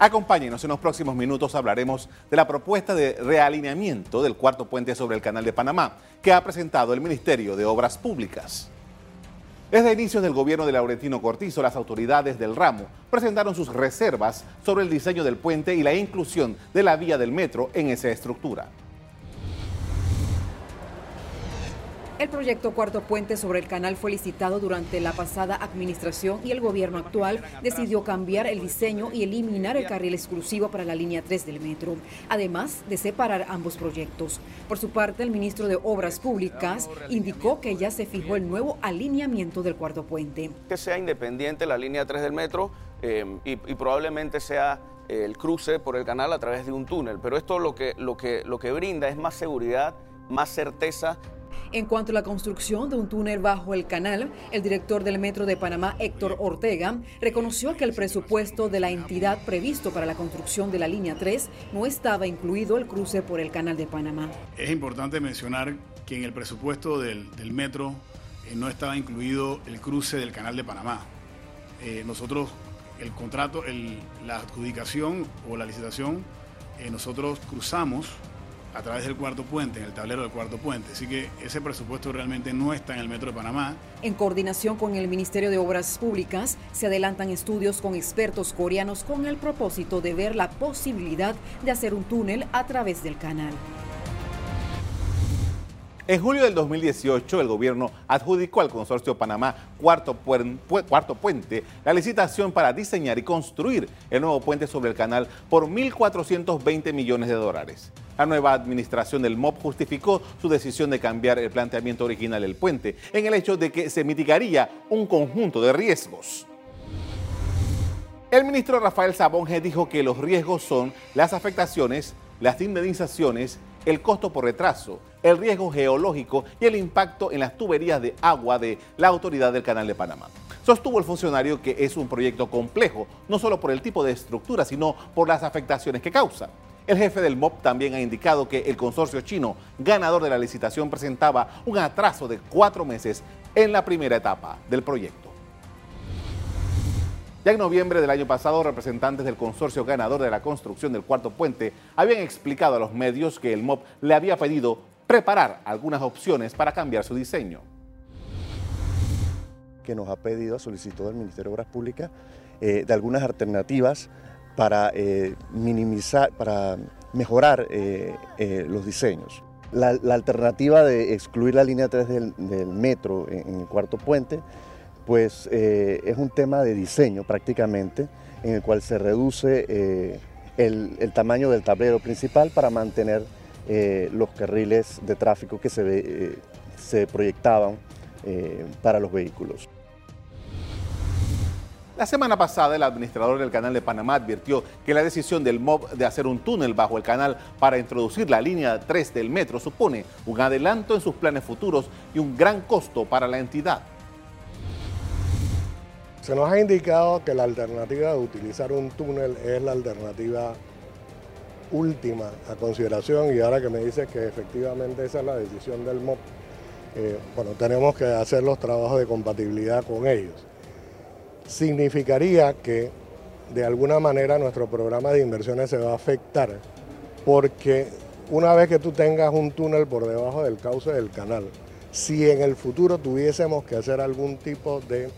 Acompáñenos en los próximos minutos hablaremos de la propuesta de realineamiento del cuarto puente sobre el Canal de Panamá que ha presentado el Ministerio de Obras Públicas. Desde inicios del gobierno de Laurentino Cortizo, las autoridades del ramo presentaron sus reservas sobre el diseño del puente y la inclusión de la vía del metro en esa estructura. El proyecto Cuarto Puente sobre el canal fue licitado durante la pasada administración y el gobierno actual decidió cambiar el diseño y eliminar el carril exclusivo para la línea 3 del metro, además de separar ambos proyectos. Por su parte, el ministro de Obras Públicas indicó que ya se fijó el nuevo alineamiento del Cuarto Puente. Que sea independiente la línea 3 del metro eh, y, probablemente sea el cruce por el canal a través de un túnel, pero esto lo que, lo que, lo que brinda es más seguridad más certeza en cuanto a la construcción de un túnel bajo el canal, el director del Metro de Panamá, Héctor Ortega, reconoció que el presupuesto de la entidad previsto para la construcción de la línea 3 no estaba incluido el cruce por el canal de Panamá. Es importante mencionar que en el presupuesto del, metro eh, no estaba incluido el cruce del canal de Panamá. Eh, nosotros, el contrato, la adjudicación o la licitación, eh, nosotros cruzamos a través del cuarto puente, en el tablero del cuarto puente. Así que ese presupuesto realmente no está en el Metro de Panamá. En coordinación con el Ministerio de Obras Públicas, se adelantan estudios con expertos coreanos con el propósito de ver la posibilidad de hacer un túnel a través del canal. En julio del 2018, el gobierno adjudicó al consorcio Panamá Cuarto, Puente la licitación para diseñar y construir el nuevo puente sobre el canal por 1.420 millones de dólares. La nueva administración del MOP justificó su decisión de cambiar el planteamiento original del puente en el hecho de que se mitigaría un conjunto de riesgos. El ministro Rafael Sabonge dijo que los riesgos son las afectaciones, las indemnizaciones, el costo por retraso, el riesgo geológico y el impacto en las tuberías de agua de la autoridad del Canal de Panamá. Sostuvo el funcionario que es un proyecto complejo, no solo por el tipo de estructura, sino por las afectaciones que causa. El jefe del MOP también ha indicado que el consorcio chino, ganador de la licitación, presentaba un atraso de cuatro meses en la primera etapa del proyecto. Ya en noviembre del año pasado, representantes del consorcio ganador de la construcción del cuarto puente habían explicado a los medios que el MOP le había pedido preparar algunas opciones para cambiar su diseño. Que nos ha pedido a solicitud del Ministerio de Obras Públicas eh, de algunas alternativas para eh, minimizar, para mejorar eh, los diseños. La, alternativa de excluir la línea 3 del, metro en, el cuarto puente, pues es un tema de diseño prácticamente, en el cual se reduce el, tamaño del tablero principal para mantener los carriles de tráfico que se, se proyectaban para los vehículos. La semana pasada, el administrador del Canal de Panamá advirtió que la decisión del MOB de hacer un túnel bajo el canal para introducir la línea 3 del metro supone un adelanto en sus planes futuros y un gran costo para la entidad. Se nos ha indicado que la alternativa de utilizar un túnel es la alternativa última a consideración y ahora que me dice que efectivamente esa es la decisión del MOB, eh, bueno, tenemos que hacer los trabajos de compatibilidad con ellos. Significaría que de alguna manera nuestro programa de inversiones se va a afectar porque una vez que tú tengas un túnel por debajo del cauce del canal, si en el futuro tuviésemos que hacer algún tipo de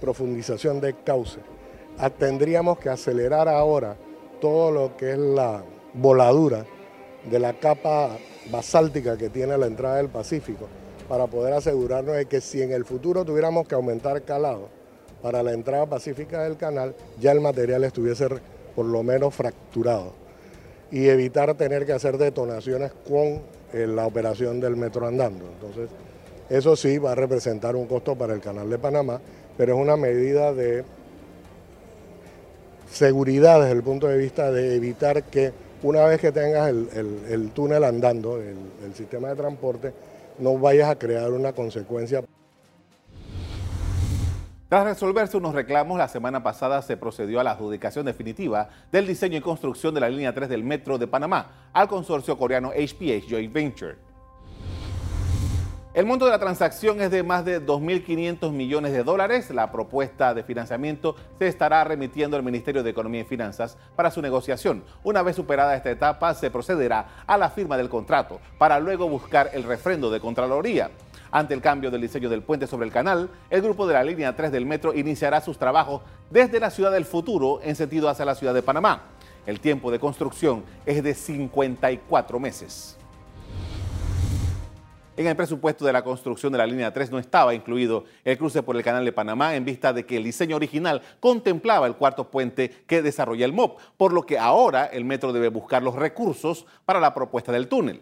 profundización de cauce, tendríamos que acelerar ahora todo lo que es la voladura de la capa basáltica que tiene la entrada del Pacífico para poder asegurarnos de que si en el futuro tuviéramos que aumentar calado, para la entrada pacífica del canal, ya el material estuviese por lo menos fracturado y evitar tener que hacer detonaciones con eh, la operación del metro andando. Entonces, eso sí va a representar un costo para el canal de Panamá, pero es una medida de seguridad desde el punto de vista de evitar que una vez que tengas el, túnel andando, el sistema de transporte, no vayas a crear una consecuencia. Tras resolverse unos reclamos, la semana pasada se procedió a la adjudicación definitiva del diseño y construcción de la línea 3 del Metro de Panamá al consorcio coreano HPH Joint Venture. El monto de la transacción es de más de 2.500 millones de dólares. La propuesta de financiamiento se estará remitiendo al Ministerio de Economía y Finanzas para su negociación. Una vez superada esta etapa, se procederá a la firma del contrato para luego buscar el refrendo de Contraloría. Ante el cambio del diseño del puente sobre el canal, el grupo de la línea 3 del metro iniciará sus trabajos desde la ciudad del futuro en sentido hacia la ciudad de Panamá. El tiempo de construcción es de 54 meses. En el presupuesto de la construcción de la línea 3 no estaba incluido el cruce por el canal de Panamá en vista de que el diseño original contemplaba el cuarto puente que desarrolla el MOP, por lo que ahora el metro debe buscar los recursos para la propuesta del túnel.